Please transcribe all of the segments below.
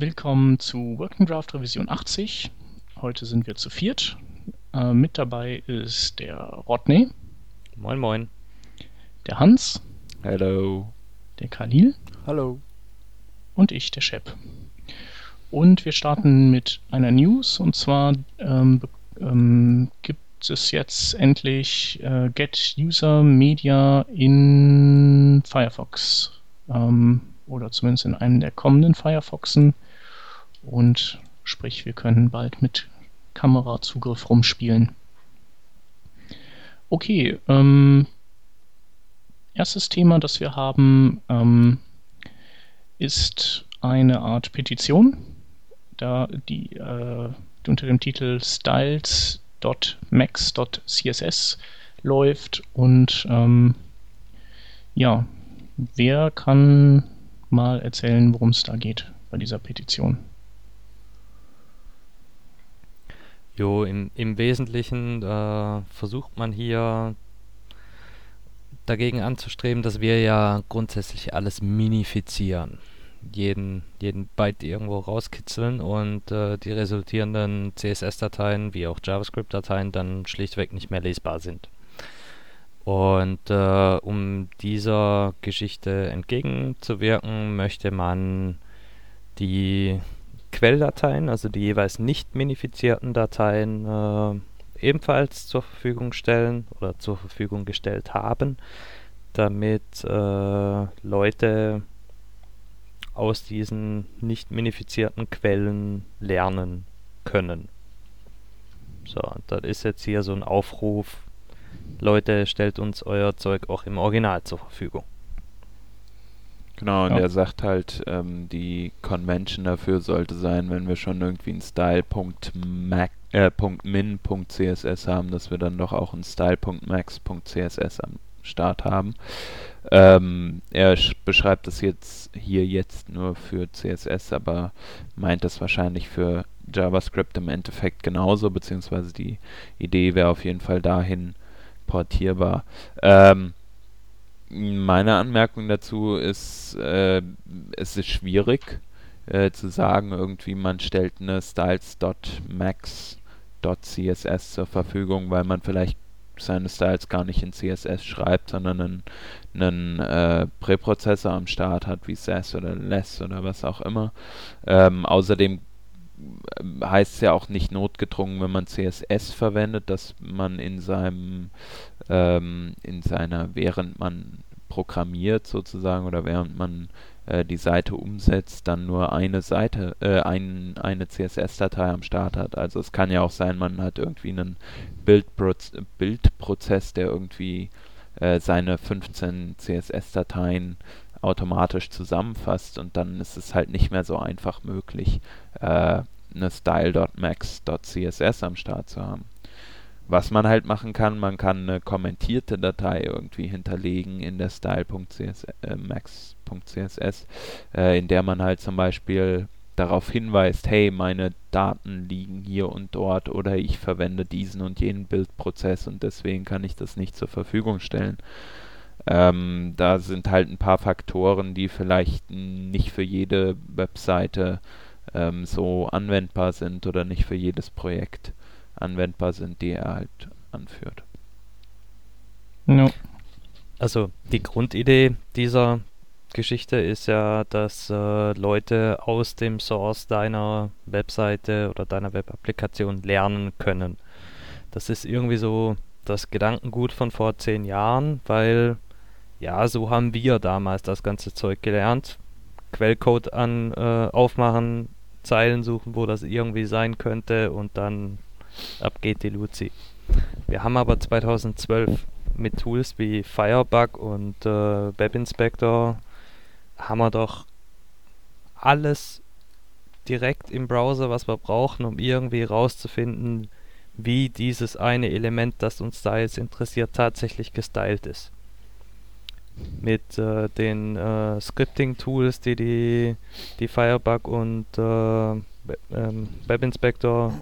Willkommen zu Working Draft Revision 80. Heute sind wir zu viert. Äh, mit dabei ist der Rodney. Moin, moin. Der Hans. Hello. Der Khalil. Hallo. Und ich, der Shep. Und wir starten mit einer News und zwar ähm, ähm, gibt es jetzt endlich äh, Get User Media in Firefox. Ähm, oder zumindest in einem der kommenden Firefoxen. Und sprich, wir können bald mit Kamerazugriff rumspielen. Okay, ähm, erstes Thema, das wir haben, ähm, ist eine Art Petition, da die äh, unter dem Titel styles.max.css läuft und ähm, ja, wer kann mal erzählen, worum es da geht bei dieser Petition? Jo, im, im Wesentlichen äh, versucht man hier dagegen anzustreben, dass wir ja grundsätzlich alles minifizieren. Jeden, jeden Byte irgendwo rauskitzeln und äh, die resultierenden CSS-Dateien wie auch JavaScript-Dateien dann schlichtweg nicht mehr lesbar sind. Und äh, um dieser Geschichte entgegenzuwirken, möchte man die Quelldateien, also die jeweils nicht minifizierten Dateien, äh, ebenfalls zur Verfügung stellen oder zur Verfügung gestellt haben, damit äh, Leute aus diesen nicht minifizierten Quellen lernen können. So, das ist jetzt hier so ein Aufruf, Leute, stellt uns euer Zeug auch im Original zur Verfügung. Genau, und Ja. er sagt halt, ähm, die Convention dafür sollte sein, wenn wir schon irgendwie einen Style.mac, äh, haben, dass wir dann doch auch einen Style.max.css am Start haben. Ähm, er sch- beschreibt das jetzt hier jetzt nur für CSS, aber meint das wahrscheinlich für JavaScript im Endeffekt genauso, beziehungsweise die Idee wäre auf jeden Fall dahin portierbar. Ähm, meine Anmerkung dazu ist, äh, es ist schwierig äh, zu sagen, irgendwie man stellt eine styles.max.css zur Verfügung, weil man vielleicht seine Styles gar nicht in CSS schreibt, sondern einen, einen äh, Präprozessor am Start hat, wie Sass oder Less oder was auch immer. Ähm, außerdem heißt es ja auch nicht notgedrungen, wenn man CSS verwendet, dass man in seinem ähm, in seiner, während man programmiert sozusagen oder während man äh, die Seite umsetzt, dann nur eine Seite, äh, ein, eine CSS-Datei am Start hat. Also es kann ja auch sein, man hat irgendwie einen Bildproz Bildprozess, der irgendwie äh, seine 15 CSS-Dateien automatisch zusammenfasst und dann ist es halt nicht mehr so einfach möglich, äh, eine style.max.css am Start zu haben. Was man halt machen kann, man kann eine kommentierte Datei irgendwie hinterlegen in der style.max.css, äh, in der man halt zum Beispiel darauf hinweist, hey, meine Daten liegen hier und dort oder ich verwende diesen und jenen Bildprozess und deswegen kann ich das nicht zur Verfügung stellen. Ähm, da sind halt ein paar Faktoren, die vielleicht nicht für jede Webseite ähm, so anwendbar sind oder nicht für jedes Projekt anwendbar sind, die er halt anführt. Ja. Also die Grundidee dieser Geschichte ist ja, dass äh, Leute aus dem Source deiner Webseite oder deiner Webapplikation lernen können. Das ist irgendwie so das Gedankengut von vor zehn Jahren, weil ja, so haben wir damals das ganze Zeug gelernt. Quellcode an äh, aufmachen, Zeilen suchen, wo das irgendwie sein könnte und dann ab geht die Luzi. Wir haben aber 2012 mit Tools wie Firebug und äh, Web Inspector haben wir doch alles direkt im Browser, was wir brauchen, um irgendwie rauszufinden, wie dieses eine Element, das uns da jetzt interessiert, tatsächlich gestylt ist. Mit äh, den äh, Scripting-Tools, die, die die Firebug und äh, Web- ähm, Web Inspector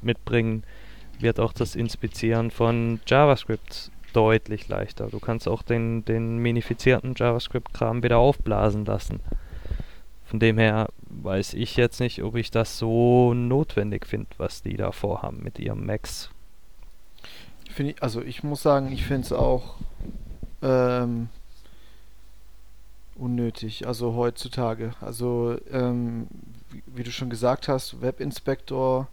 mitbringen, wird auch das Inspizieren von JavaScript deutlich leichter. Du kannst auch den, den minifizierten JavaScript-Kram wieder aufblasen lassen. Von dem her weiß ich jetzt nicht, ob ich das so notwendig finde, was die da vorhaben mit ihrem Max. Find ich, also ich muss sagen, ich finde es auch ähm, unnötig, also heutzutage. Also ähm, wie, wie, du schon gesagt hast, Webinspector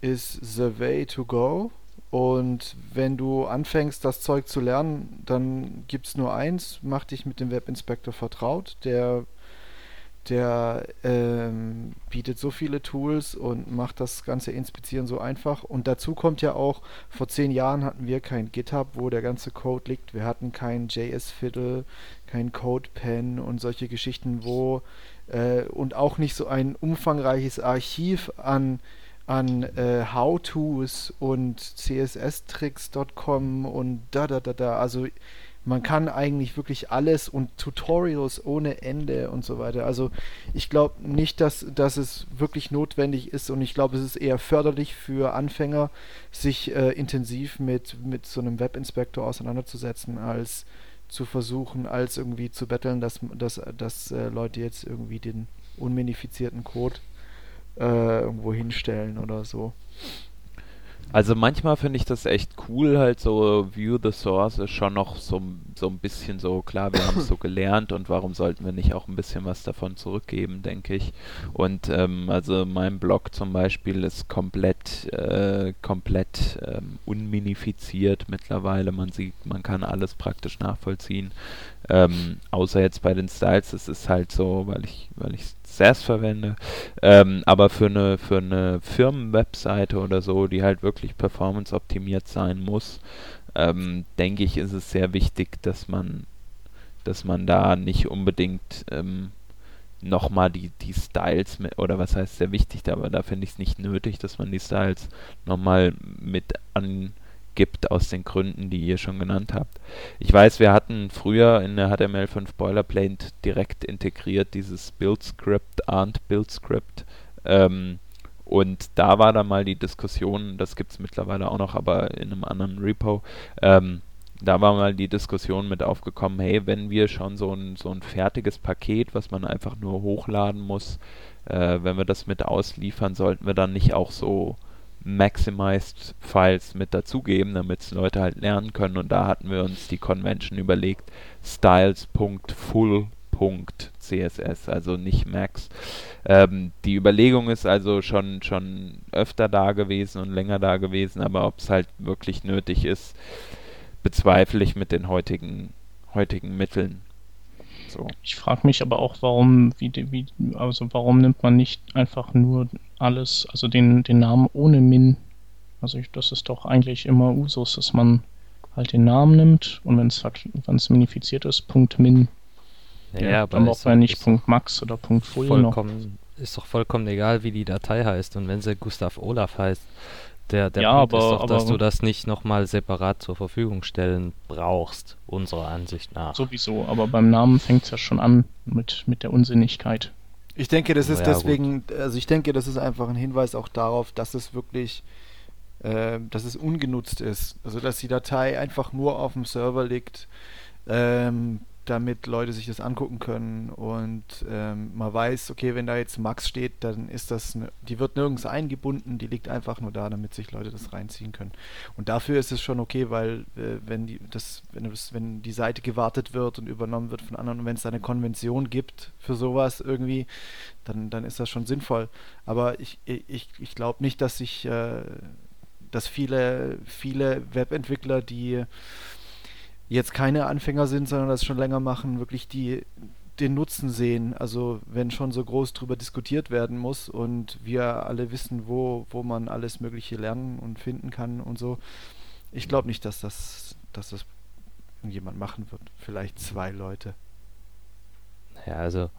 ist the way to go. Und wenn du anfängst, das Zeug zu lernen, dann gibt es nur eins, mach dich mit dem Webinspector vertraut. Der der ähm, bietet so viele Tools und macht das ganze Inspizieren so einfach. Und dazu kommt ja auch, vor zehn Jahren hatten wir kein GitHub, wo der ganze Code liegt. Wir hatten kein JS-Fiddle, kein CodePen und solche Geschichten, wo äh, und auch nicht so ein umfangreiches Archiv an an äh, How-Tos und CSS-Tricks.com und da da da da. Also man kann eigentlich wirklich alles und Tutorials ohne Ende und so weiter. Also ich glaube nicht, dass, dass es wirklich notwendig ist und ich glaube, es ist eher förderlich für Anfänger, sich äh, intensiv mit, mit so einem Webinspektor auseinanderzusetzen, als zu versuchen, als irgendwie zu betteln, dass, dass, dass äh, Leute jetzt irgendwie den unminifizierten Code äh, irgendwo hinstellen oder so. Also manchmal finde ich das echt cool, halt so View the Source ist schon noch so, so ein bisschen so, klar, wir haben es so gelernt und warum sollten wir nicht auch ein bisschen was davon zurückgeben, denke ich. Und ähm, also mein Blog zum Beispiel ist komplett, äh, komplett ähm, unminifiziert mittlerweile. Man sieht, man kann alles praktisch nachvollziehen. Ähm, außer jetzt bei den Styles, es ist halt so, weil ich, weil ich SAS verwende. Ähm, aber für eine, für eine Firmenwebseite oder so, die halt wirklich performance-optimiert sein muss, ähm, denke ich, ist es sehr wichtig, dass man, dass man da nicht unbedingt ähm, nochmal die, die Styles, mit, oder was heißt sehr wichtig, aber da finde ich es nicht nötig, dass man die Styles nochmal mit an gibt aus den Gründen, die ihr schon genannt habt. Ich weiß, wir hatten früher in der HTML5 Boilerplate direkt integriert dieses Build Script, Arndt Build Script. Ähm, und da war dann mal die Diskussion, das gibt es mittlerweile auch noch, aber in einem anderen Repo, ähm, da war mal die Diskussion mit aufgekommen, hey, wenn wir schon so ein, so ein fertiges Paket, was man einfach nur hochladen muss, äh, wenn wir das mit ausliefern, sollten wir dann nicht auch so Maximized Files mit dazugeben, damit Leute halt lernen können. Und da hatten wir uns die Convention überlegt, styles.full.css, also nicht Max. Ähm, die Überlegung ist also schon, schon öfter da gewesen und länger da gewesen, aber ob es halt wirklich nötig ist, bezweifle ich mit den heutigen, heutigen Mitteln. So. Ich frage mich aber auch, warum, wie, wie, also warum nimmt man nicht einfach nur alles, also den, den Namen ohne Min? Also ich, das ist doch eigentlich immer Usus, dass man halt den Namen nimmt und wenn es wenn es minifiziert ist, Punkt Min. Ja, ja aber braucht man nicht Punkt Max oder Punkt Full vollkommen, noch. Ist doch vollkommen egal, wie die Datei heißt und wenn sie Gustav Olaf heißt, der, der ja, Punkt aber, ist doch, dass du das nicht nochmal separat zur Verfügung stellen brauchst, unserer Ansicht nach. Sowieso, aber beim Namen fängt es ja schon an mit, mit der Unsinnigkeit. Ich denke, das ist ja, deswegen, gut. also ich denke, das ist einfach ein Hinweis auch darauf, dass es wirklich, äh, dass es ungenutzt ist. Also dass die Datei einfach nur auf dem Server liegt. Ähm, damit Leute sich das angucken können und ähm, man weiß, okay, wenn da jetzt Max steht, dann ist das, ne, die wird nirgends eingebunden, die liegt einfach nur da, damit sich Leute das reinziehen können. Und dafür ist es schon okay, weil äh, wenn die das, wenn das, wenn die Seite gewartet wird und übernommen wird von anderen und wenn es da eine Konvention gibt für sowas irgendwie, dann, dann ist das schon sinnvoll. Aber ich, ich, ich glaube nicht, dass sich, äh, dass viele, viele Webentwickler, die jetzt keine Anfänger sind, sondern das schon länger machen, wirklich die den Nutzen sehen. Also wenn schon so groß drüber diskutiert werden muss und wir alle wissen, wo, wo man alles Mögliche lernen und finden kann und so. Ich glaube nicht, dass das, dass das jemand machen wird. Vielleicht zwei Leute. Ja, also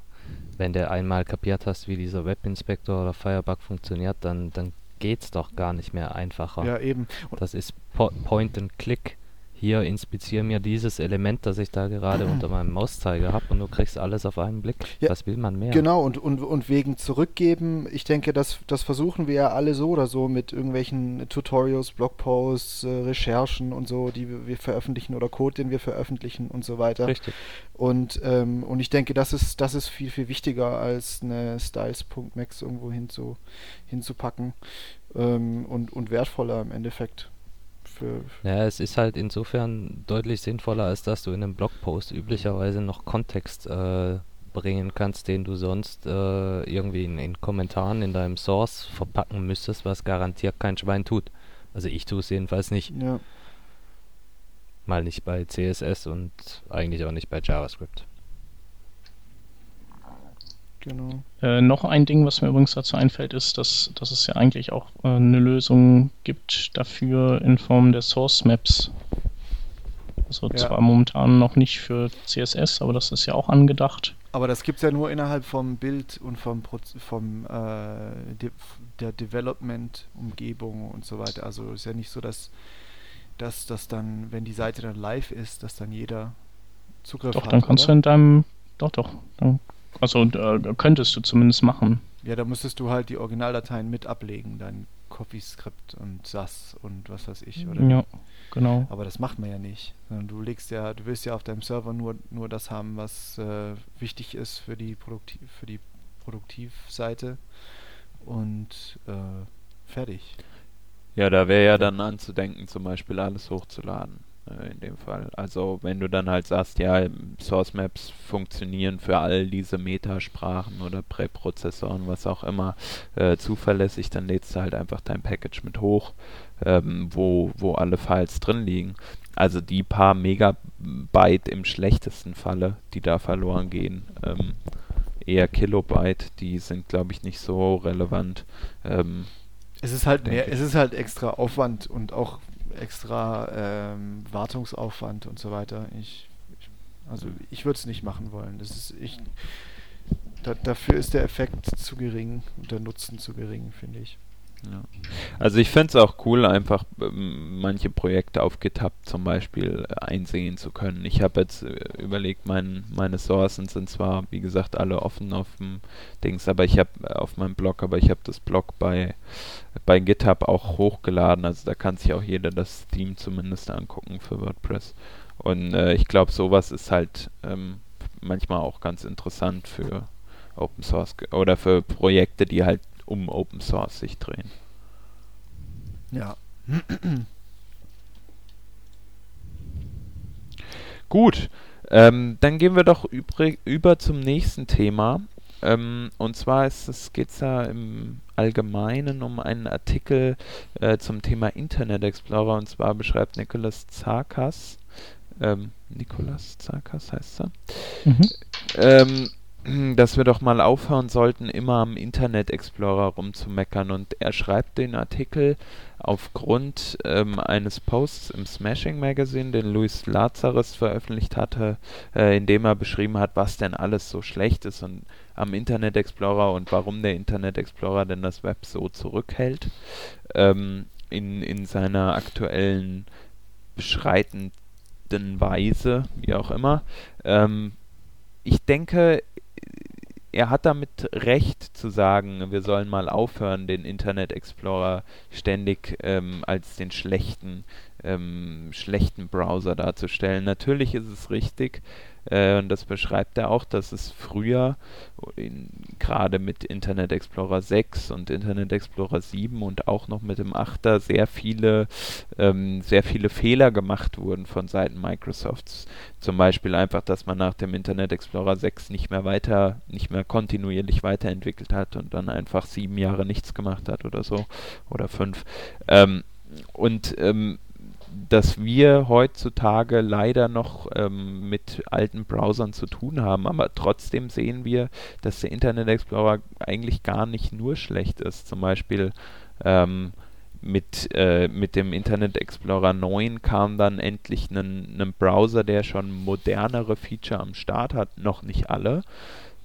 wenn du einmal kapiert hast, wie dieser Webinspector oder Firebug funktioniert, dann, dann es doch gar nicht mehr einfacher. Ja, eben. Und das ist po Point and Click hier inspiziere mir dieses Element, das ich da gerade unter meinem Mauszeiger habe und du kriegst alles auf einen Blick. Ja, Was will man mehr? Genau, und, und, und wegen Zurückgeben, ich denke, das, das versuchen wir ja alle so oder so mit irgendwelchen Tutorials, Blogposts, äh, Recherchen und so, die wir, veröffentlichen oder Code, den wir veröffentlichen und so weiter. Richtig. Und, ähm, und ich denke, das ist, das ist viel, viel wichtiger als eine Styles.max irgendwo hinzu, hinzupacken ähm, und, und wertvoller im Endeffekt. Für, ja, es ist halt insofern deutlich sinnvoller, als dass du in einem Blogpost üblicherweise noch Kontext äh, bringen kannst, den du sonst äh, irgendwie in, in, Kommentaren in deinem Source verpacken müsstest, was garantiert kein Schwein tut. Also ich tue es jedenfalls nicht. Ja. Mal nicht bei CSS und eigentlich auch nicht bei JavaScript. Genau. Äh, noch ein Ding, was mir übrigens dazu einfällt, ist, dass, dass es ja eigentlich auch äh, eine Lösung gibt dafür in Form der Source Maps. Also ja. zwar momentan noch nicht für CSS, aber das ist ja auch angedacht. Aber das gibt es ja nur innerhalb vom Bild und vom, vom äh, de der Development-Umgebung und so weiter. Also ist ja nicht so, dass, dass das dann, wenn die Seite dann live ist, dass dann jeder Zugriff doch, hat. Doch, dann kannst oder? du in deinem, doch, doch, dann also äh, könntest du zumindest machen. Ja, da müsstest du halt die Originaldateien mit ablegen, dein CoffeeScript und SAS und was weiß ich, oder? Ja, genau. Aber das macht man ja nicht. Du legst ja, du willst ja auf deinem Server nur, nur das haben, was äh, wichtig ist für die Produktiv, für die Produktivseite und äh, fertig. Ja, da wäre ja dann anzudenken, zum Beispiel alles hochzuladen. Äh, in dem Fall. Also wenn du dann halt sagst, ja, Source Maps funktionieren für all diese Metasprachen oder Präprozessoren, was auch immer, äh, zuverlässig, dann lädst du halt einfach dein Package mit hoch, ähm, wo, wo alle Files drin liegen. Also die paar Megabyte im schlechtesten Falle, die da verloren gehen, ähm, eher Kilobyte, die sind glaube ich nicht so relevant. Ähm, es ist halt mehr, es ist halt extra Aufwand und auch extra ähm, Wartungsaufwand und so weiter. Ich, ich also ich würde es nicht machen wollen. Das ist ich. Da, dafür ist der Effekt zu gering und der Nutzen zu gering, finde ich. Ja. Also ich finde es auch cool, einfach ähm, manche Projekte auf GitHub zum Beispiel äh, einsehen zu können. Ich habe jetzt äh, überlegt, mein, meine Sourcen sind zwar, wie gesagt, alle offen auf dem Dings, aber ich habe äh, auf meinem Blog, aber ich habe das Blog bei, bei GitHub auch hochgeladen. Also da kann sich auch jeder das Theme zumindest angucken für WordPress. Und äh, ich glaube, sowas ist halt ähm, manchmal auch ganz interessant für Open Source oder für Projekte, die halt um Open Source sich drehen. Ja. Gut, ähm, dann gehen wir doch übrig, über zum nächsten Thema. Ähm, und zwar geht es ja im Allgemeinen um einen Artikel äh, zum Thema Internet Explorer. Und zwar beschreibt Nicholas Zarkas, ähm, Nikolas Zarkas heißt er, mhm. ähm, dass wir doch mal aufhören sollten, immer am Internet Explorer rumzumeckern. Und er schreibt den Artikel aufgrund ähm, eines Posts im Smashing Magazine, den Luis Lazarus veröffentlicht hatte, äh, in dem er beschrieben hat, was denn alles so schlecht ist und am Internet Explorer und warum der Internet Explorer denn das Web so zurückhält. Ähm, in, in seiner aktuellen beschreitenden Weise, wie auch immer. Ähm, ich denke, er hat damit recht zu sagen, wir sollen mal aufhören, den Internet Explorer ständig ähm, als den schlechten, ähm, schlechten Browser darzustellen. Natürlich ist es richtig, äh, und das beschreibt er auch, dass es früher, gerade mit Internet Explorer 6 und Internet Explorer 7 und auch noch mit dem 8er, sehr viele, ähm, sehr viele Fehler gemacht wurden von Seiten Microsofts. Zum Beispiel einfach, dass man nach dem Internet Explorer 6 nicht mehr weiter, nicht mehr kontinuierlich weiterentwickelt hat und dann einfach sieben Jahre nichts gemacht hat oder so oder fünf. Ähm, und ähm, dass wir heutzutage leider noch ähm, mit alten Browsern zu tun haben, aber trotzdem sehen wir, dass der Internet Explorer eigentlich gar nicht nur schlecht ist. Zum Beispiel ähm, mit, äh, mit dem Internet Explorer 9 kam dann endlich ein Browser, der schon modernere Feature am Start hat, noch nicht alle.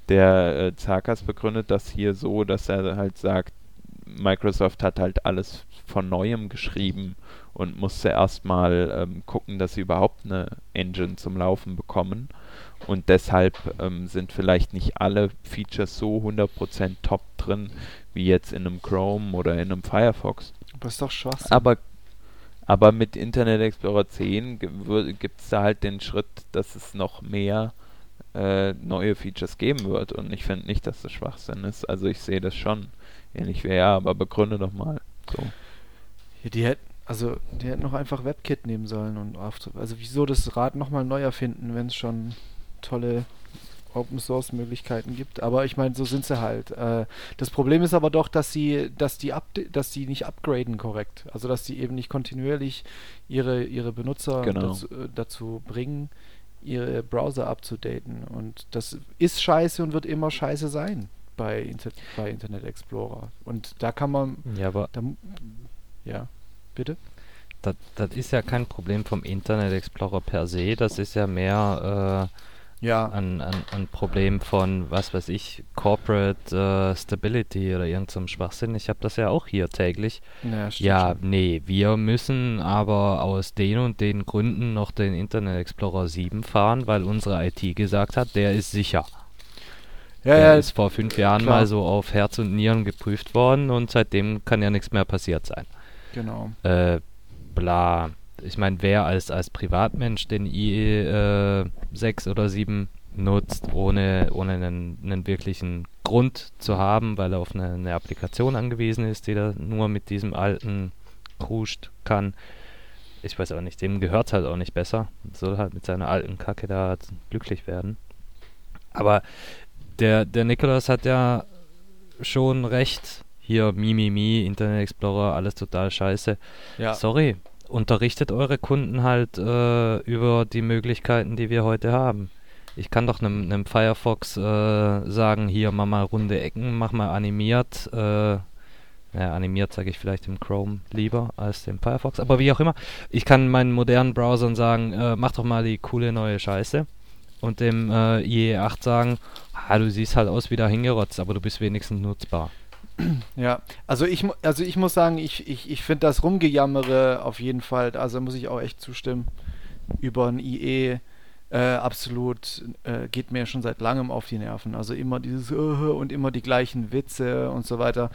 Der äh, Zakas begründet das hier so, dass er halt sagt, Microsoft hat halt alles von neuem geschrieben und musste erstmal ähm, gucken, dass sie überhaupt eine Engine zum Laufen bekommen. Und deshalb ähm, sind vielleicht nicht alle Features so 100% top drin, wie jetzt in einem Chrome oder in einem Firefox. Aber ist doch Schwachsinn. Aber, aber mit Internet Explorer 10 gibt es da halt den Schritt, dass es noch mehr äh, neue Features geben wird. Und ich finde nicht, dass das Schwachsinn ist. Also ich sehe das schon ähnlich wie er, aber begründe doch mal. So. Ja, die hätten, also die hätten noch einfach WebKit nehmen sollen und also wieso das Rad nochmal neu erfinden, wenn es schon tolle Open Source Möglichkeiten gibt. Aber ich meine, so sind sie halt. Äh, das Problem ist aber doch, dass sie, dass die dass die nicht upgraden korrekt. Also dass sie eben nicht kontinuierlich ihre, ihre Benutzer genau. dazu, äh, dazu, bringen, ihre Browser abzudaten. Und das ist scheiße und wird immer scheiße sein bei, Inter bei Internet Explorer. Und da kann man. Ja, aber. Da, ja, bitte? Das, das ist ja kein Problem vom Internet Explorer per se. Das ist ja mehr. Äh, ja. ein, ein, ein Problem von, was weiß ich, Corporate uh, Stability oder irgendeinem Schwachsinn. Ich habe das ja auch hier täglich. Ja, ja nee, wir müssen aber aus den und den Gründen noch den Internet Explorer 7 fahren, weil unsere IT gesagt hat, der ist sicher. Ja, der ja, ist vor fünf Jahren klar. mal so auf Herz und Nieren geprüft worden und seitdem kann ja nichts mehr passiert sein. Genau. Äh, bla ich meine, wer als, als Privatmensch den IE äh, 6 oder 7 nutzt, ohne, ohne einen, einen wirklichen Grund zu haben, weil er auf eine, eine Applikation angewiesen ist, die er nur mit diesem alten Kruscht kann. Ich weiß auch nicht, dem gehört halt auch nicht besser. Soll halt mit seiner alten Kacke da glücklich werden. Aber der, der Nikolas hat ja schon recht. Hier, Mimimi, Mi, Internet Explorer, alles total scheiße. Ja. Sorry, unterrichtet eure Kunden halt äh, über die Möglichkeiten, die wir heute haben. Ich kann doch einem, Firefox äh, sagen, hier mach mal runde Ecken, mach mal animiert. Äh, ja, animiert sage ich vielleicht im Chrome lieber als dem Firefox, aber wie auch immer. Ich kann meinen modernen Browsern sagen, äh, mach doch mal die coole neue Scheiße. Und dem äh, IE8 sagen, ah, du siehst halt aus wie da hingerotzt, aber du bist wenigstens nutzbar. Ja, also ich, also ich muss sagen, ich, ich, ich finde das Rumgejammere auf jeden Fall, also muss ich auch echt zustimmen, über ein IE äh, absolut, äh, geht mir schon seit langem auf die Nerven. Also immer dieses uh, und immer die gleichen Witze und so weiter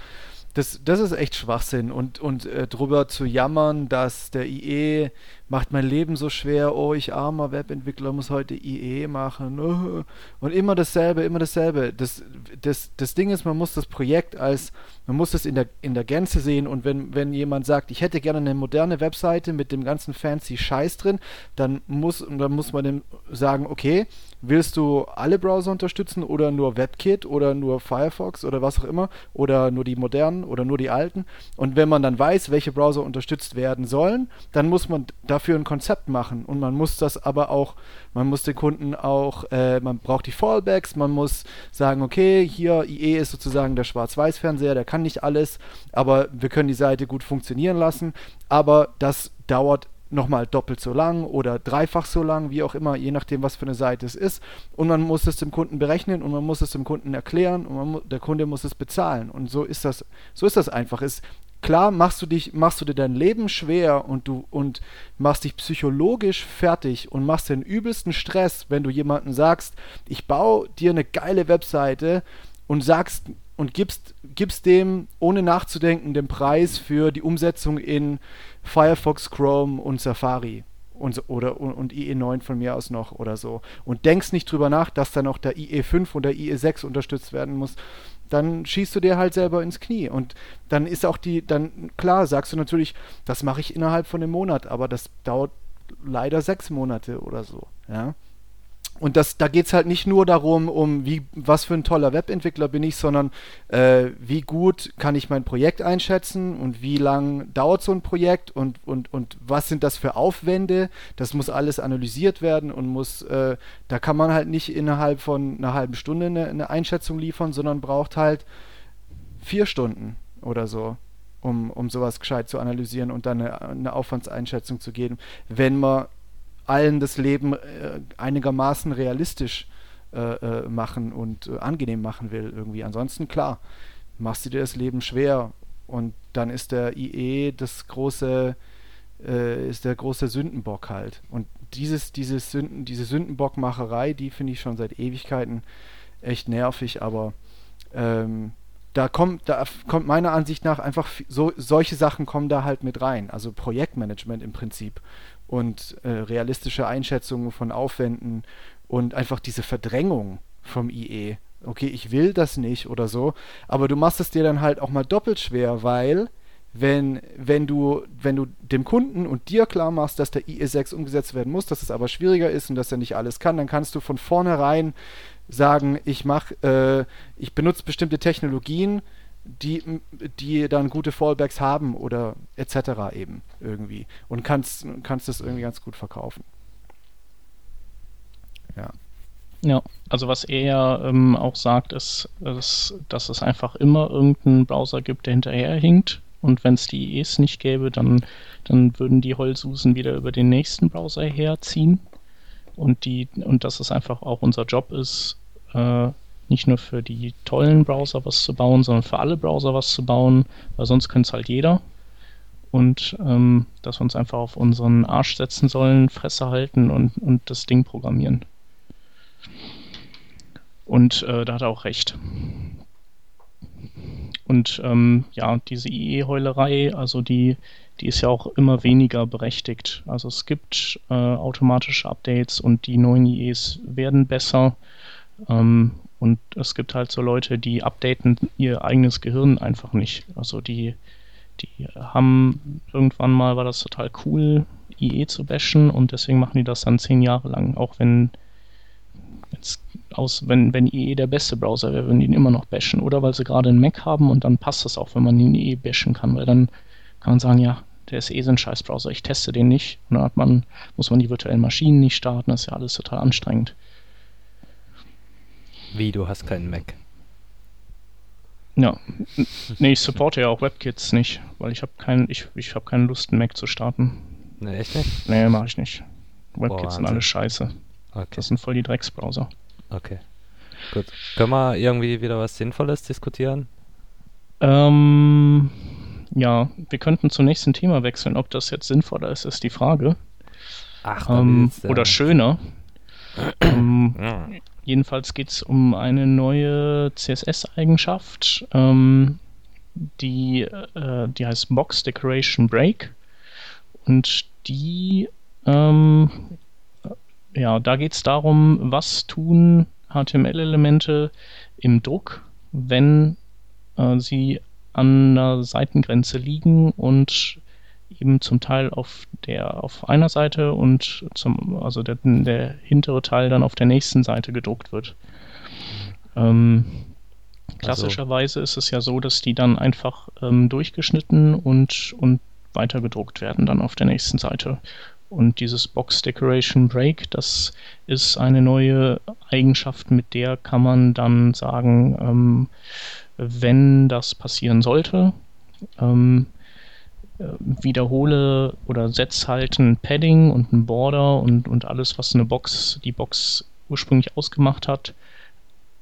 das, das ist echt Schwachsinn. Und, und äh, drüber zu jammern, dass der IE macht mein Leben so schwer, oh, ich armer Webentwickler muss heute IE machen. Und immer dasselbe, immer dasselbe. Das, das, das Ding ist, man muss das Projekt als, man muss das in der, in der Gänze sehen. Und wenn, wenn jemand sagt, ich hätte gerne eine moderne Webseite mit dem ganzen fancy Scheiß drin, dann muss, dann muss man dem sagen, okay, willst du alle Browser unterstützen oder nur WebKit oder nur Firefox oder was auch immer oder nur die modernen oder nur die alten. Und wenn man dann weiß, welche Browser unterstützt werden sollen, dann muss man dafür ein Konzept machen und man muss das aber auch, man muss den Kunden auch, äh, man braucht die Fallbacks, man muss sagen, okay, hier IE ist sozusagen der Schwarz-Weiß-Fernseher, der kann nicht alles, aber wir können die Seite gut funktionieren lassen, aber das dauert nochmal doppelt so lang oder dreifach so lang, wie auch immer, je nachdem, was für eine Seite es ist. Und man muss es dem Kunden berechnen und man muss es dem Kunden erklären und man, der Kunde muss es bezahlen. Und so ist das, so ist das einfach. Ist, klar machst du dich, machst du dir dein Leben schwer und du und machst dich psychologisch fertig und machst den übelsten Stress, wenn du jemanden sagst, ich baue dir eine geile Webseite und sagst und gibst, gibst dem, ohne nachzudenken, den Preis für die Umsetzung in Firefox, Chrome und Safari und, oder, und, und IE9 von mir aus noch oder so und denkst nicht drüber nach, dass dann noch der IE5 und der IE6 unterstützt werden muss, dann schießt du dir halt selber ins Knie. Und dann ist auch die, dann klar, sagst du natürlich, das mache ich innerhalb von einem Monat, aber das dauert leider sechs Monate oder so. Ja. Und das, da geht es halt nicht nur darum, um wie, was für ein toller Webentwickler bin ich, sondern äh, wie gut kann ich mein Projekt einschätzen und wie lang dauert so ein Projekt und, und, und was sind das für Aufwände. Das muss alles analysiert werden und muss, äh, da kann man halt nicht innerhalb von einer halben Stunde eine, eine Einschätzung liefern, sondern braucht halt vier Stunden oder so um, um sowas gescheit zu analysieren und dann eine, eine Aufwandseinschätzung zu geben, wenn man allen das Leben äh, einigermaßen realistisch äh, äh, machen und äh, angenehm machen will irgendwie. Ansonsten klar, machst du dir das Leben schwer Und dann ist der IE das große, äh, ist der große Sündenbock halt. Und dieses, dieses Sünden, diese Sündenbockmacherei, die finde ich schon seit Ewigkeiten echt nervig, aber ähm, da kommt, da kommt meiner Ansicht nach einfach so, solche Sachen kommen da halt mit rein. Also Projektmanagement im Prinzip und äh, realistische Einschätzungen von Aufwänden und einfach diese Verdrängung vom IE. Okay, ich will das nicht oder so, aber du machst es dir dann halt auch mal doppelt schwer, weil wenn, wenn, du, wenn du dem Kunden und dir klar machst, dass der IE6 umgesetzt werden muss, dass es aber schwieriger ist und dass er nicht alles kann, dann kannst du von vornherein sagen, ich äh, ich benutze bestimmte Technologien, die, die dann gute Fallbacks haben oder etc. eben irgendwie und kannst, kannst das irgendwie ganz gut verkaufen. Ja. Ja, also was er ja ähm, auch sagt, ist, ist, dass es einfach immer irgendeinen Browser gibt, der hinterherhinkt. Und wenn es die IEs nicht gäbe, dann, dann würden die Heulsusen wieder über den nächsten Browser herziehen. Und, die, und dass es einfach auch unser Job ist, äh, nicht nur für die tollen Browser was zu bauen, sondern für alle Browser was zu bauen, weil sonst könnte es halt jeder. Und ähm, dass wir uns einfach auf unseren Arsch setzen sollen, Fresse halten und, und das Ding programmieren. Und äh, da hat er auch recht. Und ähm, ja, diese IE-Heulerei, also die, die ist ja auch immer weniger berechtigt. Also es gibt äh, automatische Updates und die neuen IEs werden besser. Ähm, und es gibt halt so Leute, die updaten ihr eigenes Gehirn einfach nicht. Also die, die haben irgendwann mal war das total cool, IE zu bashen und deswegen machen die das dann zehn Jahre lang, auch wenn aus, wenn, wenn IE der beste Browser wäre, würden die ihn immer noch bashen. Oder weil sie gerade einen Mac haben und dann passt das auch, wenn man ihn IE bashen kann, weil dann kann man sagen, ja, der ist eh so ein Scheiß-Browser, ich teste den nicht. Und dann man, muss man die virtuellen Maschinen nicht starten, das ist ja alles total anstrengend. Wie, du hast keinen Mac? Ja, nee, ich supporte ja auch WebKits nicht, weil ich habe kein, ich, ich habe keine Lust, einen Mac zu starten. Nee, echt nicht? Nee, mache ich nicht. WebKits sind alle scheiße. Okay. Das sind voll die Drecksbrowser. Okay. Gut. Können wir irgendwie wieder was Sinnvolles diskutieren? Ähm, ja, wir könnten zum nächsten Thema wechseln. Ob das jetzt sinnvoller ist, ist die Frage. Ach, ähm, oder schöner. ähm, ja. Jedenfalls geht es um eine neue CSS-Eigenschaft, ähm, die, äh, die heißt Box Decoration Break. Und die, ähm, ja, da geht es darum, was tun HTML-Elemente im Druck, wenn äh, sie an der Seitengrenze liegen und eben zum Teil auf der auf einer Seite und zum also der, der hintere Teil dann auf der nächsten Seite gedruckt wird. Ähm, klassischerweise also. ist es ja so, dass die dann einfach ähm, durchgeschnitten und und weiter gedruckt werden dann auf der nächsten Seite. Und dieses Box Decoration Break, das ist eine neue Eigenschaft, mit der kann man dann sagen, ähm, wenn das passieren sollte, ähm, äh, wiederhole oder setz halt ein Padding und ein Border und, und alles, was eine Box, die Box ursprünglich ausgemacht hat,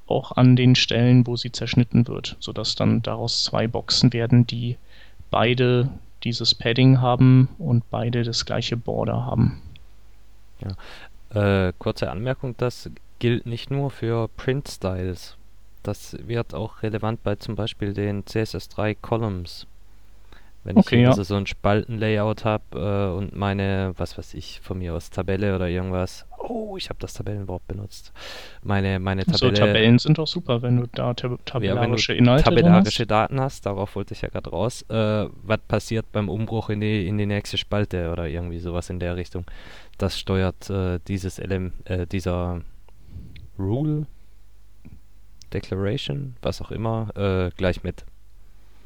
auch an den Stellen, wo sie zerschnitten wird, sodass dann daraus zwei Boxen werden, die beide dieses Padding haben und beide das gleiche Border haben. Ja. Äh, kurze Anmerkung, das gilt nicht nur für Print Styles. Das wird auch relevant bei zum Beispiel den CSS3 Columns. Wenn okay, ich also ja. so ein Spaltenlayout habe äh, und meine, was weiß ich, von mir aus Tabelle oder irgendwas. Oh, ich habe das Tabellenwort benutzt. Meine, meine Tabelle. So, Tabellen sind doch super, wenn du da tab tabellarische ja, wenn du Inhalte tabellarische Daten hast, darauf wollte ich ja gerade raus. Äh, was passiert beim Umbruch in die, in die nächste Spalte oder irgendwie sowas in der Richtung? Das steuert äh, dieses Element, äh, dieser Rule, Declaration, was auch immer, äh, gleich mit.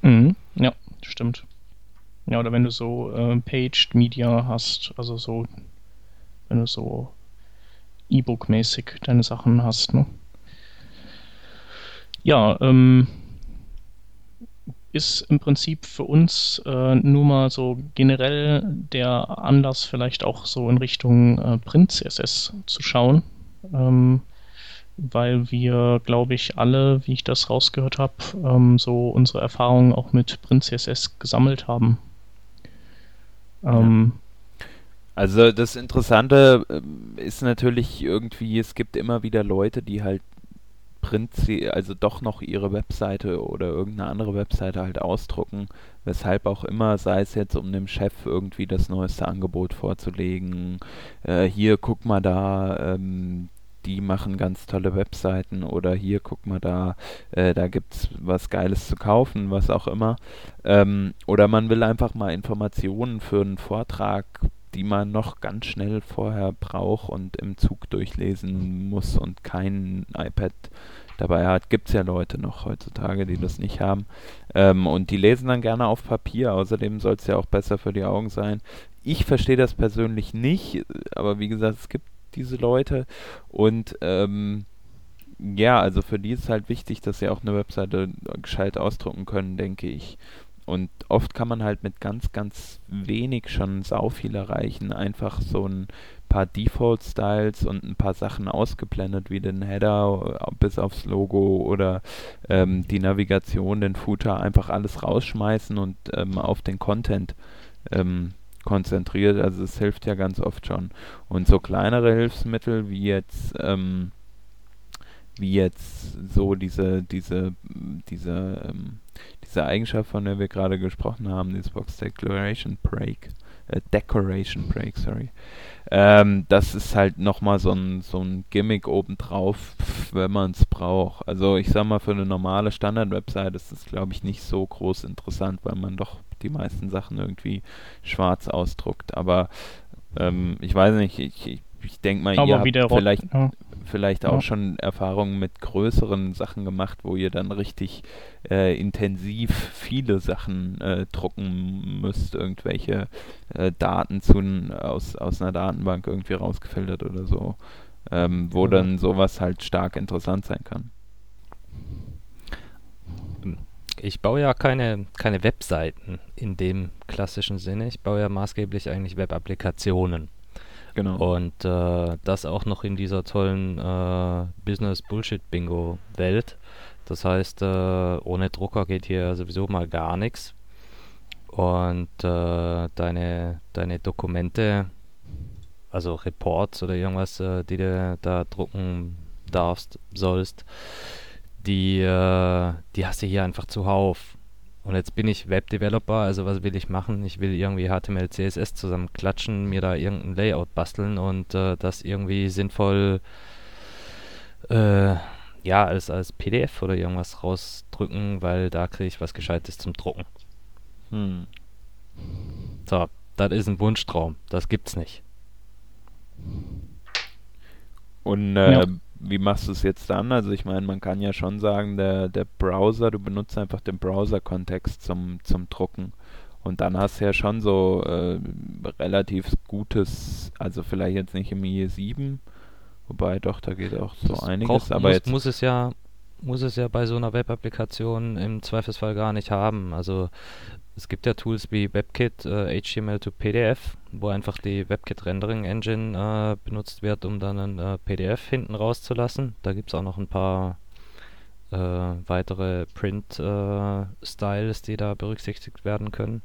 Mhm. Ja, stimmt. Ja, oder wenn du so äh, Paged Media hast, also so, wenn du so E-Book-mäßig deine Sachen hast, ne? Ja, ähm, ist im Prinzip für uns äh, nur mal so generell der Anlass, vielleicht auch so in Richtung äh, Print-CSS zu schauen. Ähm, weil wir, glaube ich, alle, wie ich das rausgehört habe, ähm, so unsere Erfahrungen auch mit Print CSS gesammelt haben. Ähm, also das Interessante ähm, ist natürlich irgendwie, es gibt immer wieder Leute, die halt Print, also doch noch ihre Webseite oder irgendeine andere Webseite halt ausdrucken, weshalb auch immer, sei es jetzt um dem Chef irgendwie das neueste Angebot vorzulegen, äh, hier guck mal da, ähm, die machen ganz tolle Webseiten oder hier guck mal da, äh, da gibt's was Geiles zu kaufen, was auch immer. Ähm, oder man will einfach mal Informationen für einen Vortrag die man noch ganz schnell vorher braucht und im Zug durchlesen muss und kein iPad dabei hat. Gibt es ja Leute noch heutzutage, die das nicht haben. Ähm, und die lesen dann gerne auf Papier. Außerdem soll es ja auch besser für die Augen sein. Ich verstehe das persönlich nicht, aber wie gesagt, es gibt diese Leute und ähm, ja, also für die ist halt wichtig, dass sie auch eine Webseite gescheit ausdrucken können, denke ich. Und oft kann man halt mit ganz, ganz wenig schon sau viel erreichen. Einfach so ein paar Default-Styles und ein paar Sachen ausgeblendet, wie den Header bis aufs Logo oder ähm, die Navigation, den Footer, einfach alles rausschmeißen und ähm, auf den Content ähm, konzentriert. Also es hilft ja ganz oft schon. Und so kleinere Hilfsmittel wie jetzt ähm, wie jetzt so diese, diese, diese, ähm, diese Eigenschaft, von der wir gerade gesprochen haben, dieses Box Declaration Break, äh, Decoration Break, sorry. Ähm, das ist halt nochmal so ein, so ein Gimmick obendrauf, wenn man es braucht. Also ich sag mal, für eine normale Standard-Website ist das, glaube ich, nicht so groß interessant, weil man doch die meisten Sachen irgendwie schwarz ausdruckt. Aber ähm, ich weiß nicht, ich, ich, ich denke mal, Aber ihr habt vielleicht, ja vielleicht auch ja. schon Erfahrungen mit größeren Sachen gemacht, wo ihr dann richtig äh, intensiv viele Sachen äh, drucken müsst, irgendwelche äh, Daten zu, aus, aus einer Datenbank irgendwie rausgefiltert oder so, ähm, wo dann sowas halt stark interessant sein kann. Ich baue ja keine, keine Webseiten in dem klassischen Sinne. Ich baue ja maßgeblich eigentlich Web-Applikationen. Genau. Und äh, das auch noch in dieser tollen äh, Business-Bullshit-Bingo-Welt. Das heißt, äh, ohne Drucker geht hier sowieso mal gar nichts. Und äh, deine, deine Dokumente, also Reports oder irgendwas, äh, die du da drucken darfst, sollst, die, äh, die hast du hier einfach zuhauf. Und jetzt bin ich Webdeveloper, also was will ich machen? Ich will irgendwie HTML, CSS zusammenklatschen, mir da irgendein Layout basteln und äh, das irgendwie sinnvoll äh, ja, als, als PDF oder irgendwas rausdrücken, weil da kriege ich was Gescheites zum Drucken. Hm. So, das ist ein Wunschtraum. Das gibt's nicht. Und äh, ja wie machst du es jetzt dann? Also ich meine, man kann ja schon sagen, der, der Browser, du benutzt einfach den Browser-Kontext zum, zum Drucken. Und dann hast du ja schon so äh, relativ gutes, also vielleicht jetzt nicht im IE7, wobei doch, da geht auch so das einiges. Braucht, aber muss, jetzt muss es ja muss es ja bei so einer Web-Applikation im Zweifelsfall gar nicht haben. Also es gibt ja Tools wie WebKit, äh, HTML to PDF, wo einfach die WebKit Rendering Engine äh, benutzt wird, um dann ein äh, PDF hinten rauszulassen. Da gibt es auch noch ein paar äh, weitere Print-Styles, äh, die da berücksichtigt werden können.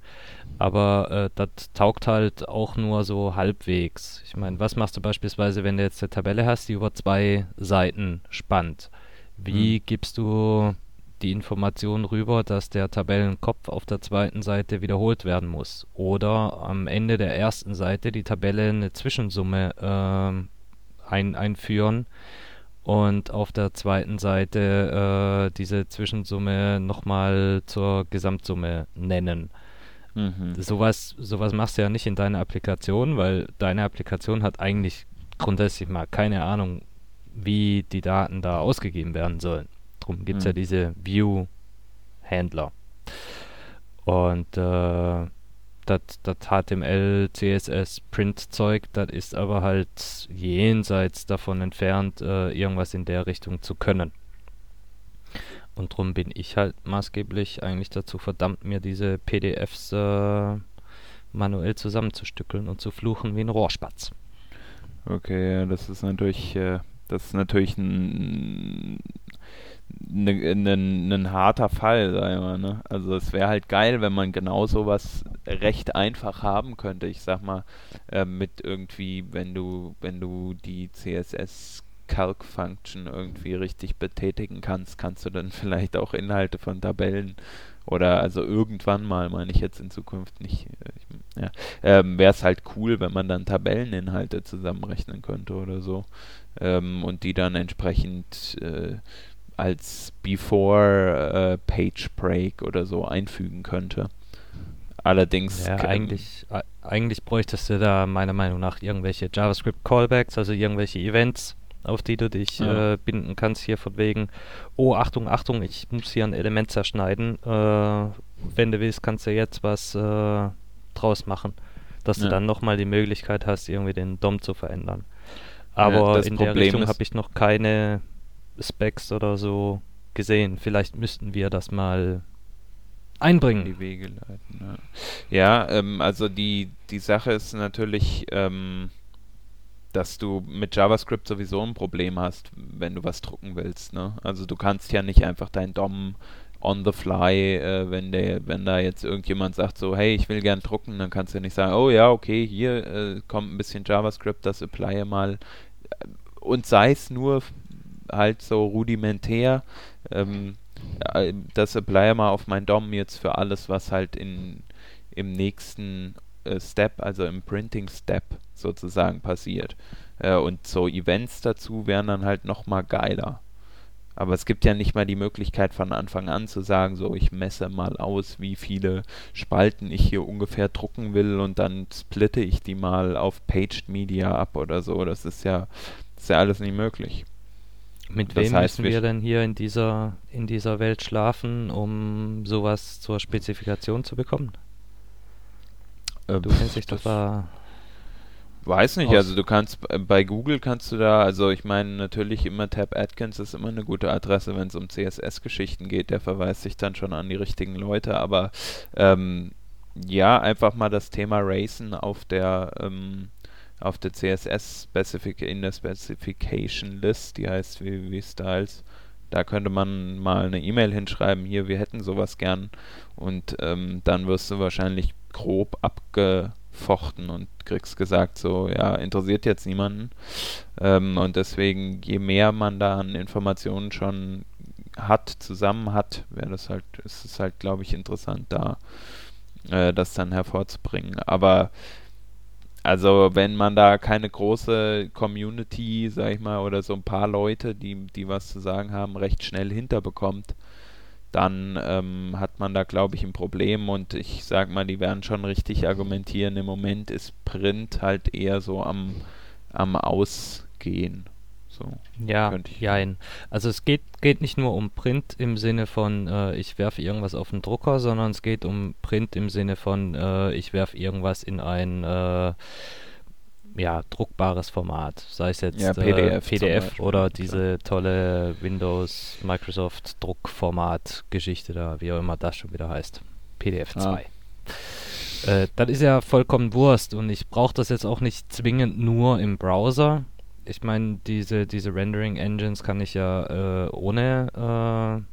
Aber äh, das taugt halt auch nur so halbwegs. Ich meine, was machst du beispielsweise, wenn du jetzt eine Tabelle hast, die über zwei Seiten spannt? Wie hm. gibst du die Information rüber, dass der Tabellenkopf auf der zweiten Seite wiederholt werden muss. Oder am Ende der ersten Seite die Tabelle eine Zwischensumme äh, ein, einführen und auf der zweiten Seite äh, diese Zwischensumme nochmal zur Gesamtsumme nennen. Mhm. Sowas, sowas machst du ja nicht in deiner Applikation, weil deine Applikation hat eigentlich grundsätzlich mal keine Ahnung, wie die Daten da ausgegeben werden sollen. Darum gibt es mhm. ja diese View-Händler. Und äh, das HTML, CSS, Print-Zeug, das ist aber halt jenseits davon entfernt, äh, irgendwas in der Richtung zu können. Und darum bin ich halt maßgeblich eigentlich dazu verdammt, mir diese PDFs äh, manuell zusammenzustückeln und zu fluchen wie ein Rohrspatz. Okay, das ist natürlich äh, Das ist natürlich ein, ein, ein, ein harter Fall, sag ich mal. Ne? Also es wäre halt geil, wenn man genau sowas recht einfach haben könnte. Ich sag mal, äh, mit irgendwie, wenn du, wenn du die CSS Calc Function irgendwie richtig betätigen kannst, kannst du dann vielleicht auch Inhalte von Tabellen oder also irgendwann mal, meine ich jetzt in Zukunft nicht, äh, ich, ja, ähm, wäre es halt cool, wenn man dann Tabelleninhalte zusammenrechnen könnte oder so ähm, und die dann entsprechend äh, als Before äh, Page Break oder so einfügen könnte. Allerdings. Ja, eigentlich, eigentlich bräuchtest du da meiner Meinung nach irgendwelche JavaScript Callbacks, also irgendwelche Events, auf die du dich ja. äh, binden kannst, hier von wegen, oh, Achtung, Achtung, ich muss hier ein Element zerschneiden. Äh, wenn du willst, kannst du jetzt was äh, draus machen. Dass ja. du dann nochmal die Möglichkeit hast, irgendwie den DOM zu verändern. Aber ja, in Problem der Richtung habe ich noch keine Specs oder so gesehen. Vielleicht müssten wir das mal einbringen. Die Wege leiten. Ja, ja ähm, also die, die Sache ist natürlich, ähm, dass du mit JavaScript sowieso ein Problem hast, wenn du was drucken willst. Ne? Also du kannst ja nicht einfach dein DOM on the fly, äh, wenn der, wenn da jetzt irgendjemand sagt so, hey, ich will gern drucken, dann kannst du nicht sagen, oh ja, okay, hier äh, kommt ein bisschen JavaScript, das apply mal und sei es nur halt so rudimentär, ähm, äh, das apply mal auf mein DOM jetzt für alles, was halt in im nächsten äh, Step, also im Printing Step sozusagen passiert. Äh, und so Events dazu wären dann halt nochmal geiler. Aber es gibt ja nicht mal die Möglichkeit von Anfang an zu sagen, so ich messe mal aus, wie viele Spalten ich hier ungefähr drucken will und dann splitte ich die mal auf Paged Media ab oder so. Das ist ja, ist ja alles nicht möglich. Mit das wem heißt, müssen wir, denn hier in dieser, in dieser Welt schlafen, um sowas zur Spezifikation zu bekommen? Äh, du kennst dich doch da Weiß nicht, also du kannst bei Google kannst du da, also ich meine natürlich immer Tab Atkins ist immer eine gute Adresse, wenn es um CSS-Geschichten geht, der verweist sich dann schon an die richtigen Leute, aber ähm, ja, einfach mal das Thema Racen auf der ähm, auf der CSS Specific in der Specification List, die heißt www Styles, da könnte man mal eine E-Mail hinschreiben, hier, wir hätten sowas gern und ähm, dann wirst du wahrscheinlich grob abge fochten und kriegst gesagt, so, ja, interessiert jetzt niemanden. Ähm, und deswegen, je mehr man da an Informationen schon hat, zusammen hat, wäre das halt, ist es halt, glaube ich, interessant, da äh, das dann hervorzubringen. Aber also wenn man da keine große Community, sag ich mal, oder so ein paar Leute, die, die was zu sagen haben, recht schnell hinterbekommt, dann ähm, hat man da, glaube ich, ein Problem und ich sag mal, die werden schon richtig argumentieren. Im Moment ist Print halt eher so am, am Ausgehen. So, ja, jein. Also es geht, geht nicht nur um Print im Sinne von, äh, ich werfe irgendwas auf den Drucker, sondern es geht um Print im Sinne von, äh, ich werfe irgendwas in ein äh, ja, druckbares Format, sei es jetzt ja, PDF, äh, PDF oder diese tolle Windows Microsoft Druckformat Geschichte da, wie auch immer das schon wieder heißt. PDF 2. Ah. Äh, das ist ja vollkommen Wurst und ich brauche das jetzt auch nicht zwingend nur im Browser. Ich meine, diese, diese Rendering Engines kann ich ja äh, ohne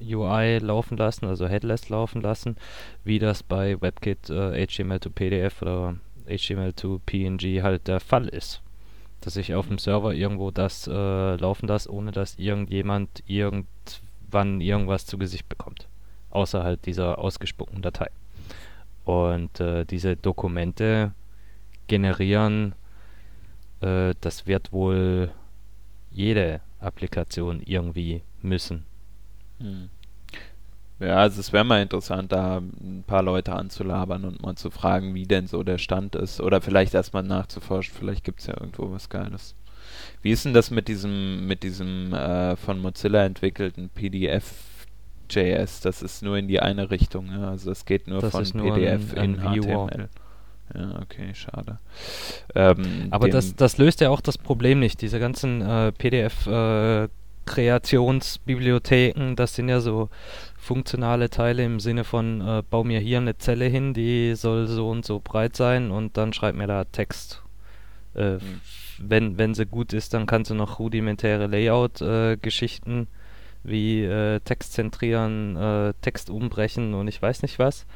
äh, UI laufen lassen, also headless laufen lassen, wie das bei WebKit HTML to PDF oder HTML to PNG halt der Fall ist. Dass ich auf dem Server irgendwo das äh, laufen lasse, ohne dass irgendjemand irgendwann irgendwas zu Gesicht bekommt. Außer halt dieser ausgespuckten Datei. Und äh, diese Dokumente generieren, äh, das wird wohl jede Applikation irgendwie müssen. Hm. Ja, also es wäre mal interessant, da ein paar Leute anzulabern und mal zu fragen, wie denn so der Stand ist. Oder vielleicht erstmal nachzuforschen, vielleicht gibt es ja irgendwo was Geiles. Wie ist denn das mit diesem, mit diesem äh, von Mozilla entwickelten PDF.js? Das ist nur in die eine Richtung, ja? also es geht nur das von PDF ein in Viewer. HTML. Ja, okay, schade. Ähm, Aber das, das löst ja auch das Problem nicht. Diese ganzen äh, PDF äh, das sind ja so funktionale Teile im Sinne von, äh, bau mir hier eine Zelle hin, die soll so und so breit sein und dann schreib mir da Text Äh, mhm. wenn, wenn sie gut ist, dann kannst du noch rudimentäre Layout-Geschichten äh, wie äh, Text zentrieren, Text umbrechen und ich weiß nicht was.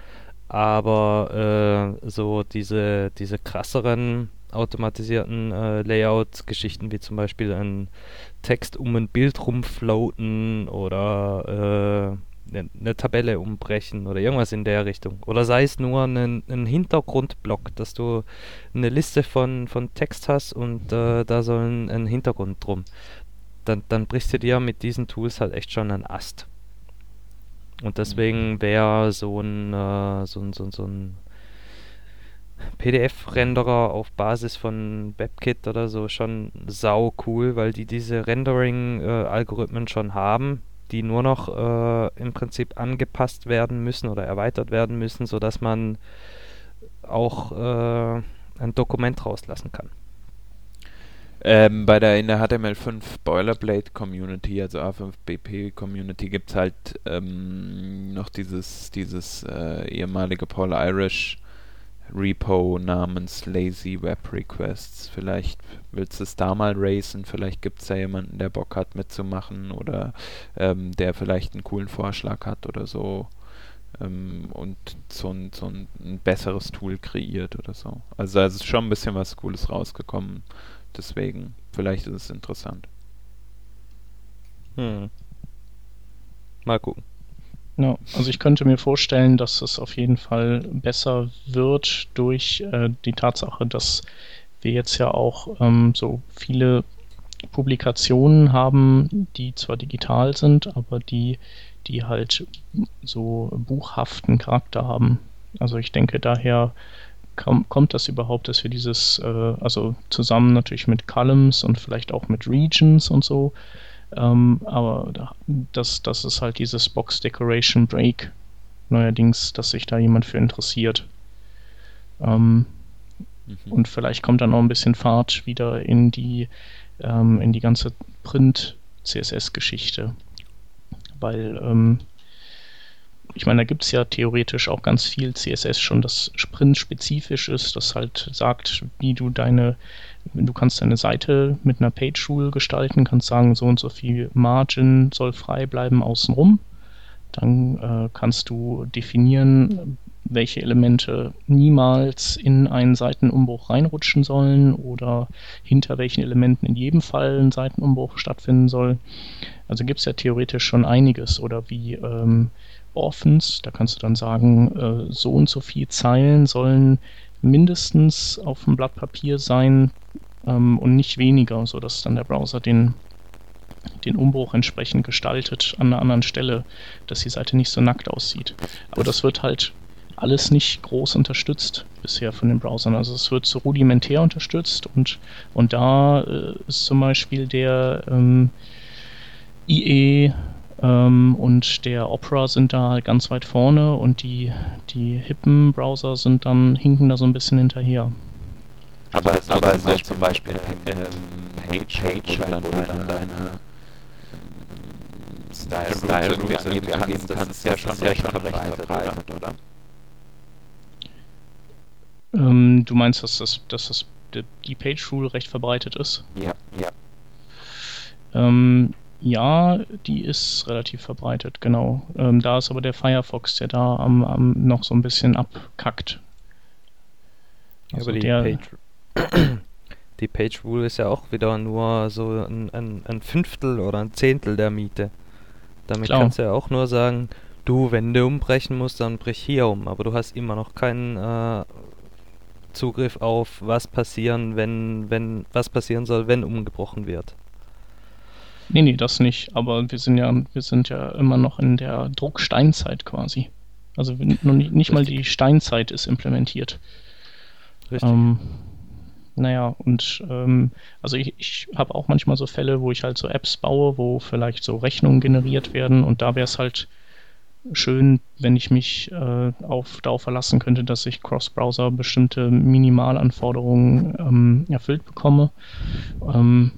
Aber äh, so diese, diese krasseren automatisierten äh, Layout-Geschichten, wie zum Beispiel ein Text um ein Bild rumfloaten oder eine, äh, eine Tabelle umbrechen oder irgendwas in der Richtung. Oder sei es nur ein Hintergrundblock, dass du eine Liste von, von Text hast und äh, da soll ein, ein Hintergrund drum dann, dann brichst du dir mit diesen Tools halt echt schon einen Ast. Und deswegen mhm. wäre so ein, äh, so ein, so ein, so ein PDF-Renderer auf Basis von WebKit oder so schon sau cool, weil die diese Rendering-Algorithmen äh, schon haben, die nur noch äh, im Prinzip angepasst werden müssen oder erweitert werden müssen, sodass man auch äh, ein Dokument rauslassen kann. Ähm, bei der in der HTML5 Boilerplate Community, also A5BP Community, gibt es halt ähm, noch dieses, dieses äh, ehemalige Paul Irish Repo namens Lazy Web Requests. Vielleicht willst du es da mal racen, vielleicht gibt es ja jemanden, der Bock hat mitzumachen oder ähm, der vielleicht einen coolen Vorschlag hat oder so ähm, und so ein, so ein, ein besseres Tool kreiert oder so. Also es ist schon ein bisschen was Cooles rausgekommen. Deswegen, vielleicht ist es interessant. Hm. Mal gucken. Ja, also ich könnte mir vorstellen, dass es auf jeden Fall besser wird durch äh, die Tatsache, dass wir jetzt ja auch ähm, so viele Publikationen haben, die zwar digital sind, aber die, die halt so buchhaften Charakter haben. Also ich denke daher kommt das überhaupt, dass wir dieses, äh, also zusammen natürlich mit Columns und vielleicht auch mit Regions und so, ähm, aber das, das ist halt dieses Box Decoration Break neuerdings, dass sich da jemand für interessiert. Ähm, mhm. Und vielleicht kommt dann noch ein bisschen Fahrt wieder in die, ähm, in die ganze Print-CSS-Geschichte. Weil ähm, ich meine, da gibt es ja theoretisch auch ganz viel CSS schon, das Sprint-spezifisch ist, das halt sagt, wie du deine, du kannst deine Seite mit einer Page-Rule gestalten, kannst sagen, so und so viel Margin soll frei bleiben außenrum. Dann äh, kannst du definieren, welche Elemente niemals in einen Seitenumbruch reinrutschen sollen oder hinter welchen Elementen in jedem Fall ein Seitenumbruch stattfinden soll. Also gibt es ja theoretisch schon einiges oder wie ähm, Orphans. Da kannst du dann sagen, äh, so und so viele Zeilen sollen mindestens auf dem Blatt Papier sein ähm, und nicht weniger, sodass dann der Browser den, den Umbruch entsprechend gestaltet an einer anderen Stelle, dass die Seite nicht so nackt aussieht. Aber das wird halt alles nicht groß unterstützt bisher von den Browsern. Also es wird so rudimentär unterstützt und, und da äh, ist zum Beispiel der ähm, IE ähm, und der Opera sind da halt ganz weit vorne und die, die hippen Browser sind dann, hinken da so ein bisschen hinterher. Aber, es aber ist zum Beispiel ähm, Page, Page, dann deine, deine Style, Style irgendwie angeben kannst, das ist ja schon recht verbreitet, oder? oder? Ähm, du meinst, dass das, dass das die Page Rule recht verbreitet ist? Ja, ja. Ähm, ja, die ist relativ verbreitet, genau. Ähm, da ist aber der Firefox, der da am, am noch so ein bisschen abkackt. Also aber die Page, die Page Rule ist ja auch wieder nur so ein, ein, ein Fünftel oder ein Zehntel der Miete. Damit Klar. kannst du ja auch nur sagen, du, wenn du umbrechen musst, dann brich hier um. Aber du hast immer noch keinen äh, Zugriff auf, was passieren, wenn, wenn, was passieren soll, wenn umgebrochen wird. Nee, nee, das nicht. Aber wir sind ja, wir sind ja immer noch in der Drucksteinzeit quasi. Also nicht, nicht mal die Steinzeit ist implementiert. Richtig. Ähm, naja, und ähm, also ich, ich habe auch manchmal so Fälle, wo ich halt so Apps baue, wo vielleicht so Rechnungen generiert werden und da wäre es halt schön, wenn ich mich äh, auf, darauf verlassen könnte, dass ich Cross-Browser bestimmte Minimalanforderungen ähm, erfüllt bekomme. Ähm,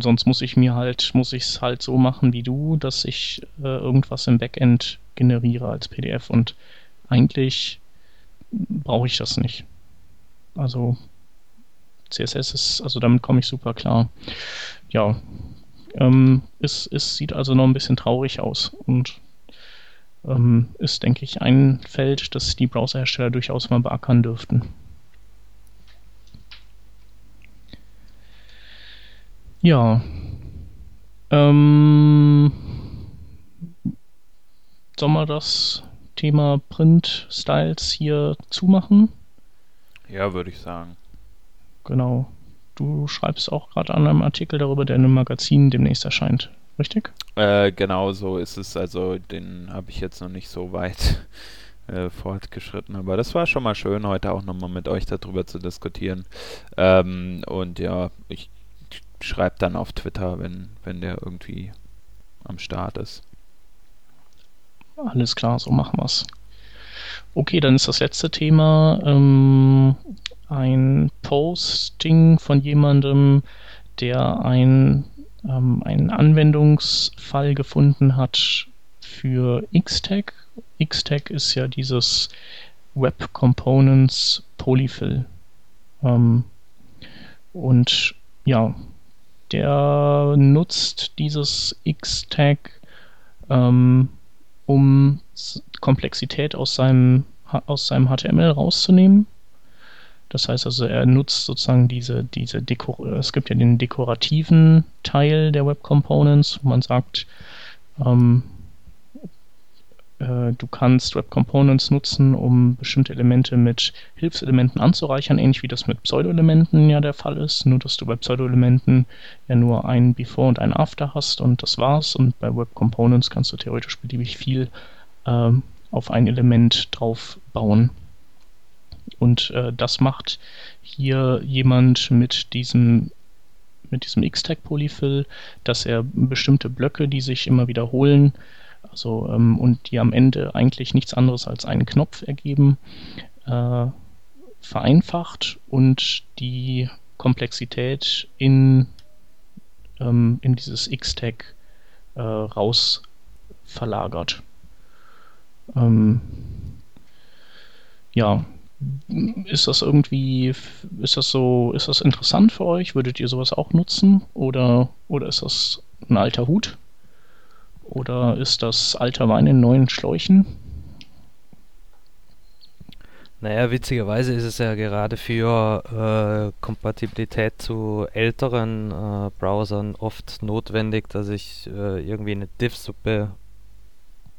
sonst muss ich mir halt, muss ich es halt so machen wie du, dass ich äh, irgendwas im Backend generiere als PDF und eigentlich brauche ich das nicht. Also CSS ist, also damit komme ich super klar. Ja, ähm, es, es sieht also noch ein bisschen traurig aus und ähm, ist, denke ich, ein Feld, das die Browserhersteller durchaus mal beackern dürften. Ja. Ähm, soll man das Thema Print Styles hier zumachen? Ja, würde ich sagen. Genau. Du schreibst auch gerade an einem Artikel darüber, der in einem Magazin demnächst erscheint, richtig? Äh, genau so ist es. Also den habe ich jetzt noch nicht so weit äh, fortgeschritten, aber das war schon mal schön, heute auch nochmal mit euch darüber zu diskutieren. Ähm, und ja, ich schreibe dann auf Twitter, wenn, wenn der irgendwie am Start ist. Alles klar, so machen wir's. Okay, dann ist das letzte Thema ähm, ein Posting von jemandem, der ein, ähm, einen Anwendungsfall gefunden hat für Xtag. Xtag ist ja dieses Web Components Polyfill. Ähm, und ja, der nutzt dieses Xtag, ähm, um Komplexität aus seinem, aus seinem HTML rauszunehmen. Das heißt also, er nutzt sozusagen diese, diese Deko es gibt ja den dekorativen Teil der Web Components, wo man sagt, ähm, äh, du kannst Web Components nutzen, um bestimmte Elemente mit Hilfselementen anzureichern, ähnlich wie das mit Pseudo-Elementen ja der Fall ist, nur dass du bei Pseudo-Elementen ja nur ein Before und ein After hast und das war's und bei Web Components kannst du theoretisch beliebig viel ähm, auf ein Element drauf bauen. Und äh, das macht hier jemand mit diesem mit diesem X-Tag Polyfill, dass er bestimmte Blöcke, die sich immer wiederholen, also ähm, und die am Ende eigentlich nichts anderes als einen Knopf ergeben, äh, vereinfacht und die Komplexität in, ähm, in dieses X-Tag äh, raus verlagert. Ähm, ja, ist das irgendwie, ist das so, ist das interessant für euch? Würdet ihr sowas auch nutzen? Oder, oder ist das ein alter Hut? Oder ist das alter Wein in neuen Schläuchen? Naja, witzigerweise ist es ja gerade für äh, Kompatibilität zu älteren äh, Browsern oft notwendig, dass ich äh, irgendwie eine Div-Suppe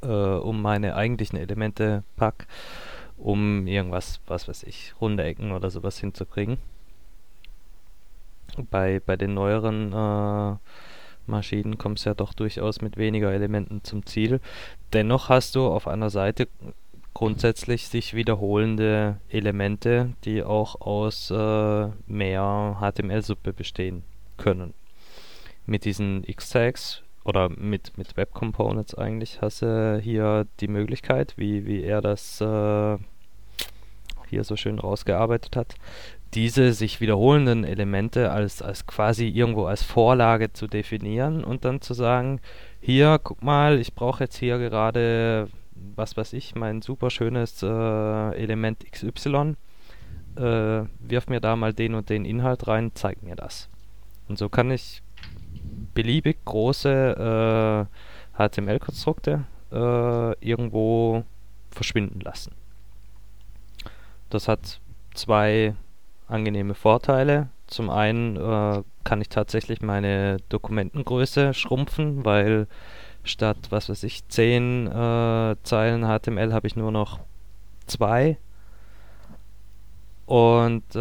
äh, um meine eigentlichen Elemente packe um irgendwas, was weiß ich, runde Ecken oder sowas hinzukriegen. Bei, bei den neueren äh, Maschinen kommst ja doch durchaus mit weniger Elementen zum Ziel. Dennoch hast du auf einer Seite grundsätzlich sich wiederholende Elemente, die auch aus äh, mehr HTML-Suppe bestehen können. Mit diesen X-Tags oder mit, mit Web Components eigentlich hast du hier die Möglichkeit, wie, wie er das äh, hier so schön rausgearbeitet hat, diese sich wiederholenden Elemente als, als quasi irgendwo als Vorlage zu definieren und dann zu sagen, hier, guck mal, ich brauche jetzt hier gerade, was weiß ich, mein super schönes äh, Element XY, äh, wirf mir da mal den und den Inhalt rein, zeig mir das. Und so kann ich beliebig große äh, HTML-Konstrukte äh, irgendwo verschwinden lassen. Das hat zwei angenehme Vorteile. Zum einen äh, kann ich tatsächlich meine Dokumentengröße schrumpfen, weil statt, was weiß ich, 10 äh, Zeilen HTML habe ich nur noch zwei und äh,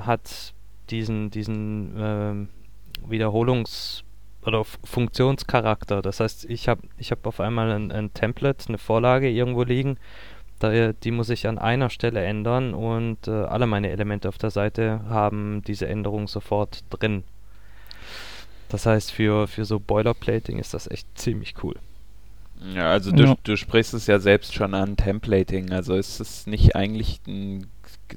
hat diesen, diesen ähm, Wiederholungs- oder Funktionscharakter. Das heißt, ich habe ich hab auf einmal ein, ein Template, eine Vorlage irgendwo liegen da, die muss ich an einer Stelle ändern und äh, alle meine Elemente auf der Seite haben diese Änderung sofort drin. Das heißt, für, für so Boilerplating ist das echt ziemlich cool. Ja, also du, ja. du sprichst es ja selbst schon an, Templating. Also ist es nicht eigentlich ein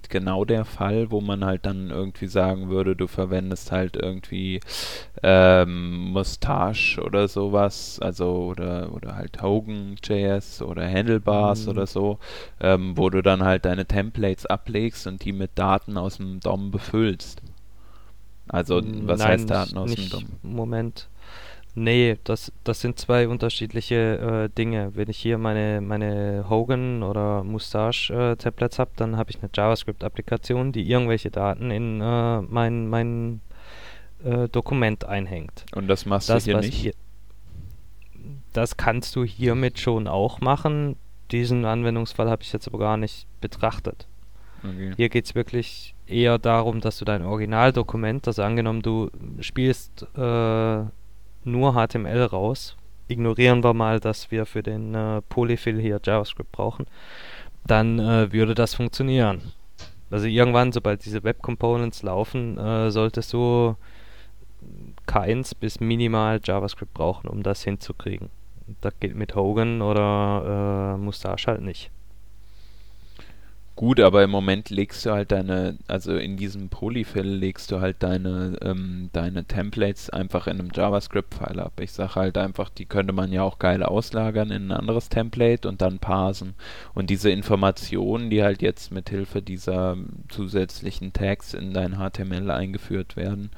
genau der Fall, wo man halt dann irgendwie sagen würde, du verwendest halt irgendwie ähm, Mustache oder sowas, also oder oder halt Hogan.js oder Handlebars mhm. oder so, ähm, wo du dann halt deine Templates ablegst und die mit Daten aus dem DOM befüllst. Also was Nein, heißt Daten aus nicht, dem DOM? Moment. Nee, das, das sind zwei unterschiedliche äh, Dinge. Wenn ich hier meine, meine Hogan oder Mustache äh, Tablets habe, dann habe ich eine JavaScript-Applikation, die irgendwelche Daten in äh, mein, mein äh, Dokument einhängt. Und das machst Das, du hier nicht? hier- das kannst du hiermit schon auch machen. Diesen Anwendungsfall habe ich jetzt aber gar nicht betrachtet. Okay. Hier geht es wirklich eher darum, dass du dein Originaldokument, also angenommen du spielst äh, nur HTML raus, ignorieren wir mal, dass wir für den äh, Polyfill hier JavaScript brauchen, dann äh, würde das funktionieren. Also irgendwann, sobald diese Web Components laufen, äh, solltest du keins bis minimal JavaScript brauchen, um das hinzukriegen. Das geht mit Hogan oder äh, Mustache halt nicht. Gut, aber im Moment legst du halt deine, also in diesem Polyfill legst du halt deine, ähm, deine Templates einfach in einem JavaScript-File ab. Ich sage halt einfach, die könnte man ja auch geil auslagern in ein anderes Template und dann parsen. Und diese Informationen, die halt jetzt mit Hilfe dieser zusätzlichen Tags in dein HTML eingeführt werden,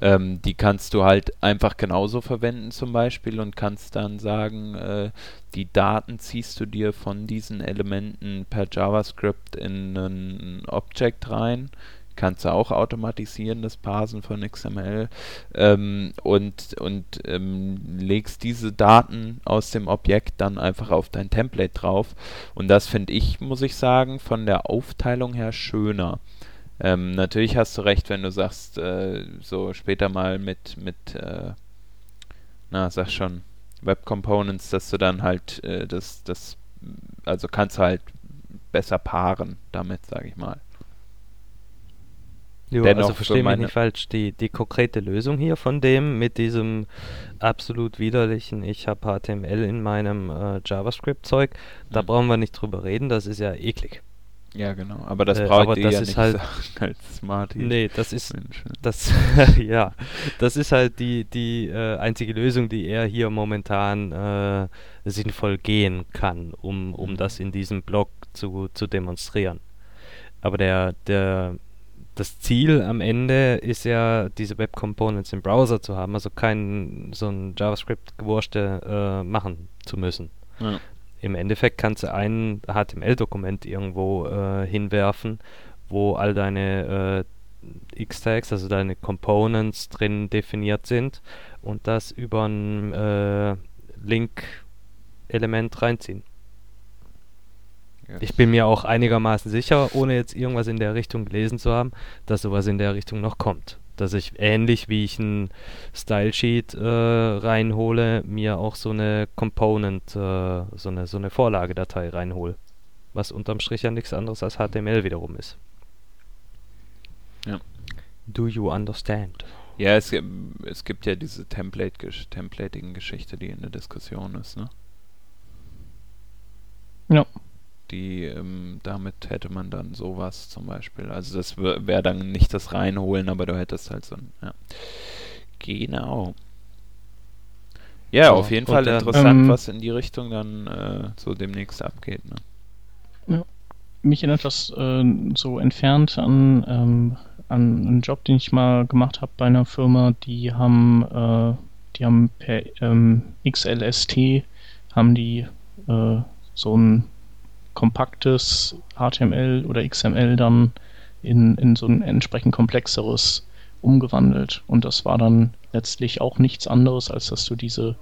ähm, die kannst du halt einfach genauso verwenden zum Beispiel und kannst dann sagen, äh, die Daten ziehst du dir von diesen Elementen per JavaScript in ein Object rein. Kannst du auch automatisieren, das Parsen von XML. Ähm, und und ähm, legst diese Daten aus dem Objekt dann einfach auf dein Template drauf. Und das finde ich, muss ich sagen, von der Aufteilung her schöner. Ähm, natürlich hast du recht, wenn du sagst, äh, so später mal mit, mit äh, na, sag schon, Web Components, dass du dann halt äh, das, das, also kannst du halt besser paaren damit, sage ich mal. Jo, Dennoch also verstehe mich nicht falsch, die, die konkrete Lösung hier von dem mit diesem absolut widerlichen, ich habe HTML in meinem äh, JavaScript-Zeug, da Mhm. brauchen wir nicht drüber reden, das ist ja eklig. Ja, genau. Aber das Äh, braucht aber ihr das ja ist nicht halt- als Smarty. Nee, das ist das ja, das ist halt die die äh, einzige Lösung, die er hier momentan äh, sinnvoll gehen kann, um um Mhm. das in diesem Blog zu zu demonstrieren. Aber der der das Ziel am Ende ist ja, diese Web Components im Browser zu haben, also kein so ein JavaScript-Gewurschte äh, machen zu müssen. Ja. Im Endeffekt kannst du ein HTML-Dokument irgendwo äh, hinwerfen, wo all deine äh, X-Tags, also deine Components drin definiert sind und das über ein äh, Link-Element reinziehen. Ja. Ich bin mir auch einigermaßen sicher, ohne jetzt irgendwas in der Richtung gelesen zu haben, dass sowas in der Richtung noch kommt. Dass ich ähnlich wie ich ein Style-Sheet äh, reinhole, mir auch so eine Component, äh, so eine, so eine Vorlagedatei reinhole. Was unterm Strich ja nichts anderes als HTML wiederum ist. Ja. Do you understand? Ja, es, gibt- es gibt ja diese Template -Gesch Templating-Geschichte, die in der Diskussion ist, ne? Ja. Die, ähm, damit hätte man dann sowas zum Beispiel. Also das wäre dann nicht das Reinholen, aber du hättest halt so ein, ja. Genau. Ja, Ja, auf jeden Fall dann- interessant, Ähm, was in die Richtung dann äh, so demnächst abgeht, ne? Mich erinnert das äh, so entfernt an, ähm, an einen Job, den ich mal gemacht habe bei einer Firma, die haben, äh, die haben per ähm, XLST haben die äh, so ein kompaktes HTML oder XML dann in, in so ein entsprechend komplexeres umgewandelt. Und das war dann letztlich auch nichts anderes, als dass du diese,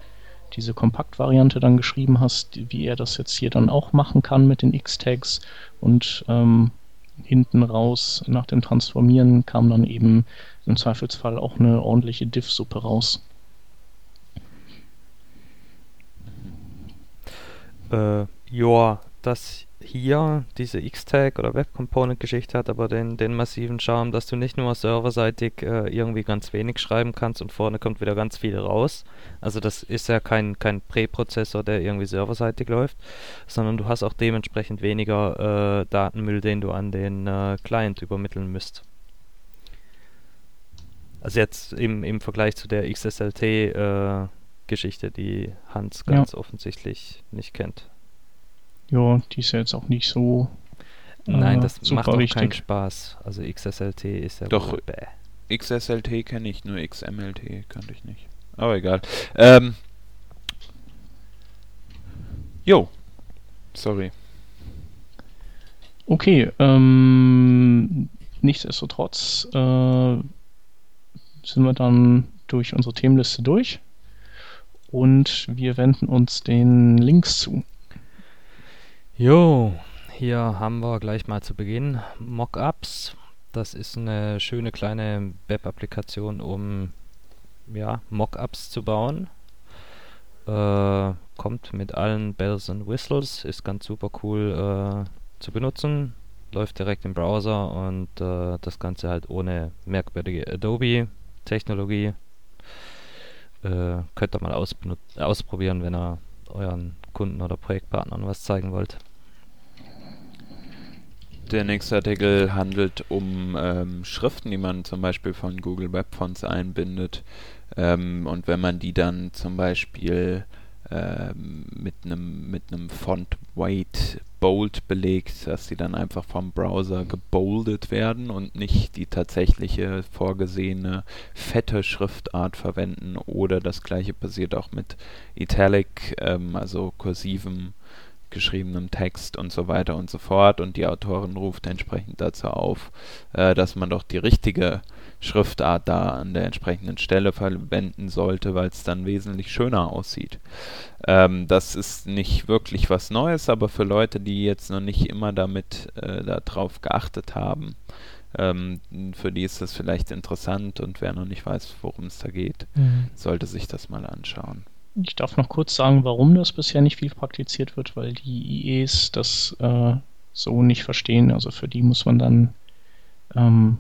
diese Kompaktvariante dann geschrieben hast, wie er das jetzt hier dann auch machen kann mit den X-Tags. Und ähm, hinten raus nach dem Transformieren kam dann eben im Zweifelsfall auch eine ordentliche Diff-Suppe raus. Äh, ja, das hier, diese X-Tag oder Web Component Geschichte hat aber den, den massiven Charme, dass du nicht nur serverseitig äh, irgendwie ganz wenig schreiben kannst und vorne kommt wieder ganz viel raus. Also das ist ja kein, kein Präprozessor, der irgendwie serverseitig läuft, sondern du hast auch dementsprechend weniger äh, Datenmüll, den du an den äh, Client übermitteln müsst. Also jetzt im, im Vergleich zu der XSLT äh, Geschichte, die Hans Ja. ganz offensichtlich nicht kennt. Ja, die ist ja jetzt auch nicht so. Nein, äh, das super macht auch keinen wichtig. Spaß. Also XSLT ist ja Doch. bäh. XSLT kenne ich, nur XMLT kannte ich nicht. Aber egal. Ähm, jo. Sorry. Okay, ähm, nichtsdestotrotz äh, sind wir dann durch unsere Themenliste durch und wir wenden uns den Links zu. Jo, hier haben wir gleich mal zu Beginn Mockups. Das ist eine schöne kleine Web-Applikation, um ja, Mockups zu bauen. Äh, kommt mit allen Bells and Whistles, ist ganz super cool äh, zu benutzen, läuft direkt im Browser und äh, das Ganze halt ohne merkwürdige Adobe-Technologie. Äh, könnt ihr mal ausprobieren, wenn ihr euren Kunden oder Projektpartnern was zeigen wollt. Der nächste Artikel handelt um ähm, Schriften, die man zum Beispiel von Google Web Fonts einbindet. Ähm, und wenn man die dann zum Beispiel ähm, mit einem mit Font Weight Bold belegt, dass die dann einfach vom Browser geboldet werden und nicht die tatsächliche vorgesehene fette Schriftart verwenden oder das gleiche passiert auch mit Italic, ähm, also kursivem geschriebenem Text und so weiter und so fort und die Autorin ruft entsprechend dazu auf, äh, dass man doch die richtige Schriftart da an der entsprechenden Stelle verwenden sollte, weil es dann wesentlich schöner aussieht. Ähm, das ist nicht wirklich was Neues, aber für Leute, die jetzt noch nicht immer damit äh, darauf geachtet haben, ähm, für die ist das vielleicht interessant und wer noch nicht weiß, worum es da geht, mhm. sollte sich das mal anschauen. Ich darf noch kurz sagen, warum das bisher nicht viel praktiziert wird, weil die IEs das äh, so nicht verstehen. Also für die muss man dann ähm,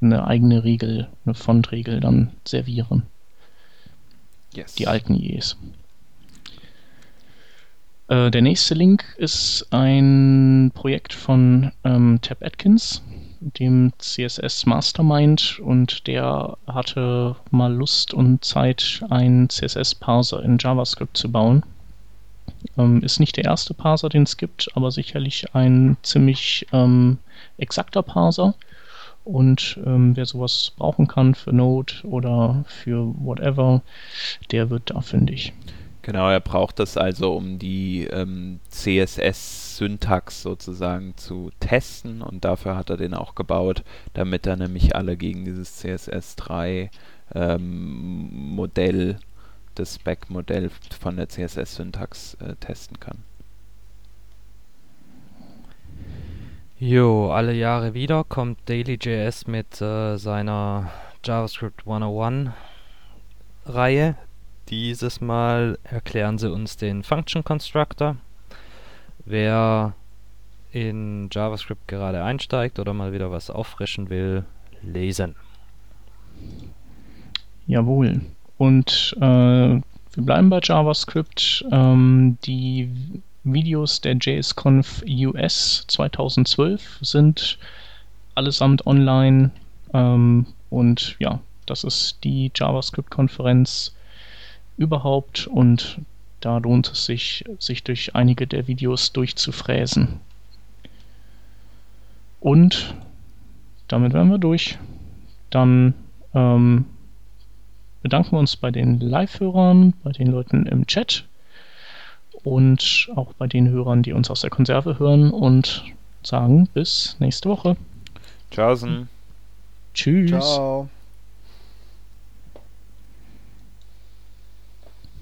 eine eigene Regel, eine Font-Regel dann servieren. Yes. Die alten IEs. Äh, der nächste Link ist ein Projekt von ähm, Tab Atkins, dem CSS Mastermind, und der hatte mal Lust und Zeit, einen CSS-Parser in JavaScript zu bauen. Ähm, ist nicht der erste Parser, den es gibt, aber sicherlich ein ziemlich ähm, exakter Parser. Und ähm, wer sowas brauchen kann für Node oder für whatever, der wird da fündig. Genau, er braucht das also, um die ähm, CSS-Syntax sozusagen zu testen und dafür hat er den auch gebaut, damit er nämlich alle gegen dieses CSS3 ähm, Modell, das Spec-Modell von der CSS-Syntax äh, testen kann. Jo, alle Jahre wieder kommt DailyJS mit äh, seiner JavaScript 101 Reihe. Dieses Mal erklären sie uns den Function Constructor. Wer in JavaScript gerade einsteigt oder mal wieder was auffrischen will, lesen. Jawohl. Und äh, wir bleiben bei JavaScript. Ähm, die Videos der JSConf US 2012 sind allesamt online. Ähm, und ja, das ist die JavaScript-Konferenz überhaupt und da lohnt es sich, sich durch einige der Videos durchzufräsen. Und damit wären wir durch. Dann ähm, bedanken wir uns bei den Live-Hörern, bei den Leuten im Chat und auch bei den Hörern, die uns aus der Konserve hören und sagen bis nächste Woche. Tschaußen. Tschüss. Ciao.